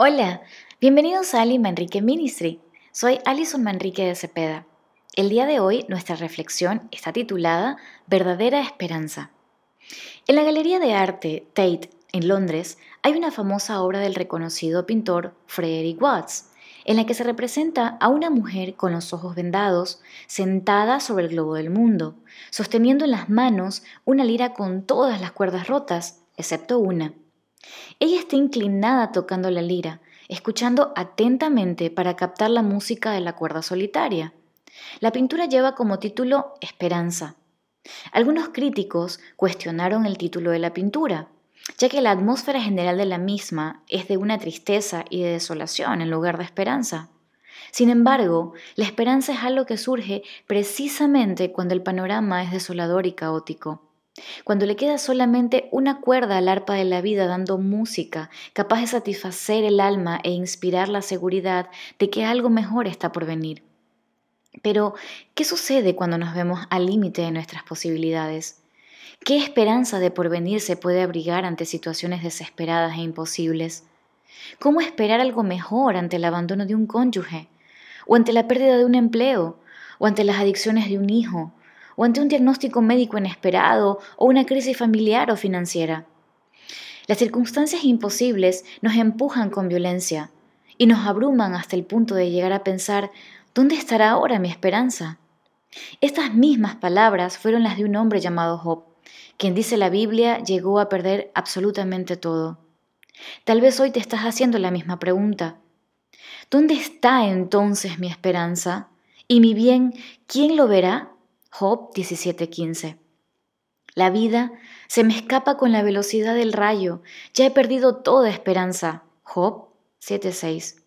Hola, bienvenidos a Ali Manrique Ministry. Soy Alison Manrique de Cepeda. El día de hoy nuestra reflexión está titulada Verdadera Esperanza. En la Galería de Arte Tate, en Londres, hay una famosa obra del reconocido pintor Frederick Watts, en la que se representa a una mujer con los ojos vendados, sentada sobre el globo del mundo, sosteniendo en las manos una lira con todas las cuerdas rotas, excepto una. Ella está inclinada tocando la lira, escuchando atentamente para captar la música de la cuerda solitaria. La pintura lleva como título Esperanza. Algunos críticos cuestionaron el título de la pintura, ya que la atmósfera general de la misma es de una tristeza y de desolación en lugar de esperanza. Sin embargo, la esperanza es algo que surge precisamente cuando el panorama es desolador y caótico. Cuando le queda solamente una cuerda al arpa de la vida dando música, capaz de satisfacer el alma e inspirar la seguridad de que algo mejor está por venir. Pero, ¿qué sucede cuando nos vemos al límite de nuestras posibilidades? ¿Qué esperanza de porvenir se puede abrigar ante situaciones desesperadas e imposibles? ¿Cómo esperar algo mejor ante el abandono de un cónyuge? ¿O ante la pérdida de un empleo? ¿O ante las adicciones de un hijo? O ante un diagnóstico médico inesperado o una crisis familiar o financiera. Las circunstancias imposibles nos empujan con violencia y nos abruman hasta el punto de llegar a pensar, ¿dónde estará ahora mi esperanza? Estas mismas palabras fueron las de un hombre llamado Job, quien dice la Biblia llegó a perder absolutamente todo. Tal vez hoy te estás haciendo la misma pregunta. ¿Dónde está entonces mi esperanza? ¿Y mi bien, quién lo verá? Job 17:15. La vida se me escapa con la velocidad del rayo, ya he perdido toda esperanza. Job 7:6.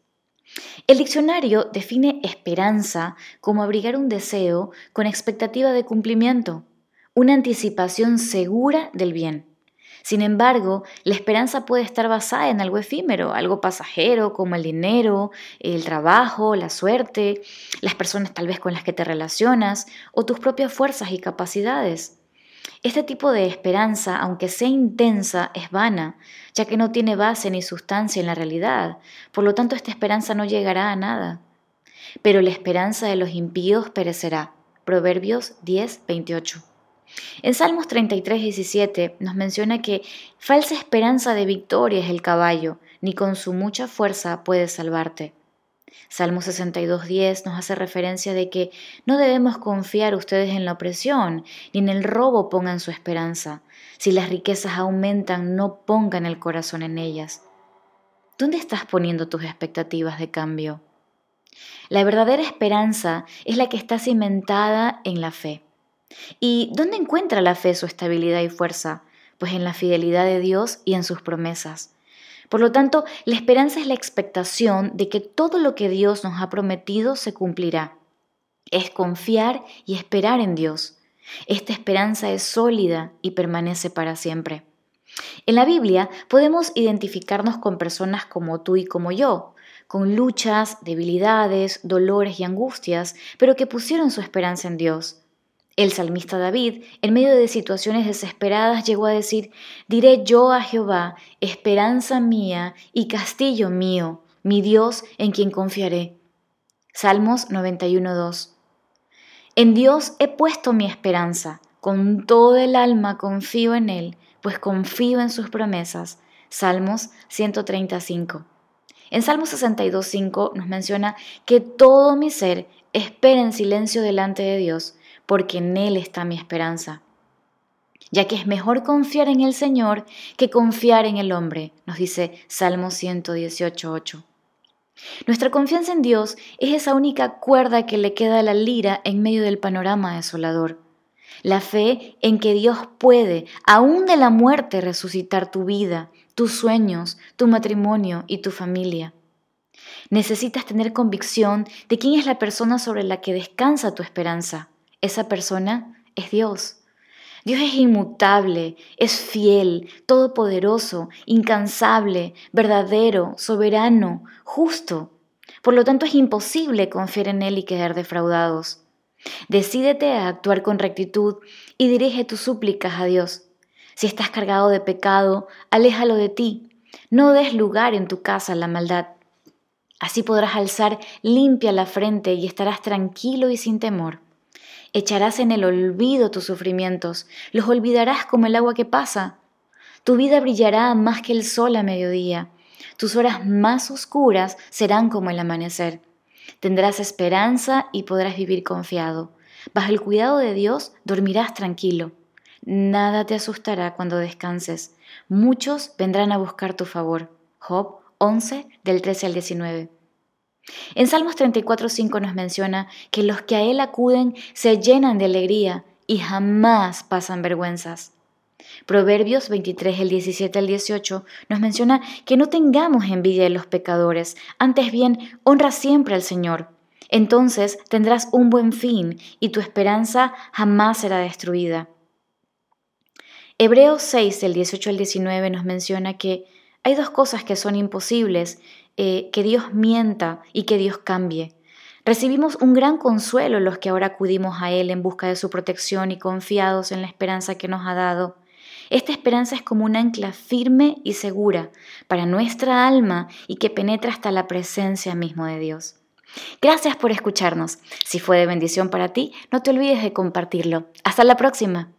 El diccionario define esperanza como abrigar un deseo con expectativa de cumplimiento, una anticipación segura del bien. Sin embargo, la esperanza puede estar basada en algo efímero, algo pasajero como el dinero, el trabajo, la suerte, las personas tal vez con las que te relacionas o tus propias fuerzas y capacidades. Este tipo de esperanza, aunque sea intensa, es vana, ya que no tiene base ni sustancia en la realidad, por lo tanto esta esperanza no llegará a nada. Pero la esperanza de los impíos perecerá. Proverbios 10, 28. En Salmos 33, 17 nos menciona que falsa esperanza de victoria es el caballo, ni con su mucha fuerza puede salvarte. Salmo 62, 10 nos hace referencia de que no debemos confiar ustedes en la opresión, ni en el robo pongan su esperanza. Si las riquezas aumentan, no pongan el corazón en ellas. ¿Dónde estás poniendo tus expectativas de cambio? La verdadera esperanza es la que está cimentada en la fe. ¿Y dónde encuentra la fe su estabilidad y fuerza? Pues en la fidelidad de Dios y en sus promesas. Por lo tanto, la esperanza es la expectación de que todo lo que Dios nos ha prometido se cumplirá. Es confiar y esperar en Dios. Esta esperanza es sólida y permanece para siempre. En la Biblia podemos identificarnos con personas como tú y como yo, con luchas, debilidades, dolores y angustias, pero que pusieron su esperanza en Dios. El salmista David, en medio de situaciones desesperadas, llegó a decir, diré yo a Jehová, esperanza mía y castillo mío, mi Dios en quien confiaré. Salmos 91.2. En Dios he puesto mi esperanza, con todo el alma confío en Él, pues confío en sus promesas. Salmos 135. En Salmos 62.5 nos menciona que todo mi ser espera en silencio delante de Dios porque en Él está mi esperanza. Ya que es mejor confiar en el Señor que confiar en el hombre, nos dice Salmo 118.8. Nuestra confianza en Dios es esa única cuerda que le queda a la lira en medio del panorama desolador. La fe en que Dios puede, aún de la muerte, resucitar tu vida, tus sueños, tu matrimonio y tu familia. Necesitas tener convicción de quién es la persona sobre la que descansa tu esperanza. Esa persona es Dios. Dios es inmutable, es fiel, todopoderoso, incansable, verdadero, soberano, justo. Por lo tanto es imposible confiar en Él y quedar defraudados. Decídete a actuar con rectitud y dirige tus súplicas a Dios. Si estás cargado de pecado, aléjalo de ti. No des lugar en tu casa a la maldad. Así podrás alzar limpia la frente y estarás tranquilo y sin temor. Echarás en el olvido tus sufrimientos, los olvidarás como el agua que pasa. Tu vida brillará más que el sol a mediodía. Tus horas más oscuras serán como el amanecer. Tendrás esperanza y podrás vivir confiado. Bajo el cuidado de Dios dormirás tranquilo. Nada te asustará cuando descanses. Muchos vendrán a buscar tu favor. Job 11 del 13 al 19. En Salmos 34.5 nos menciona que los que a Él acuden se llenan de alegría y jamás pasan vergüenzas. Proverbios 23, el 17 al 18 nos menciona que no tengamos envidia de los pecadores, antes bien honra siempre al Señor. Entonces tendrás un buen fin y tu esperanza jamás será destruida. Hebreos 6, del 18 al 19 nos menciona que hay dos cosas que son imposibles, eh, que Dios mienta y que Dios cambie. Recibimos un gran consuelo los que ahora acudimos a Él en busca de su protección y confiados en la esperanza que nos ha dado. Esta esperanza es como un ancla firme y segura para nuestra alma y que penetra hasta la presencia mismo de Dios. Gracias por escucharnos. Si fue de bendición para ti, no te olvides de compartirlo. Hasta la próxima.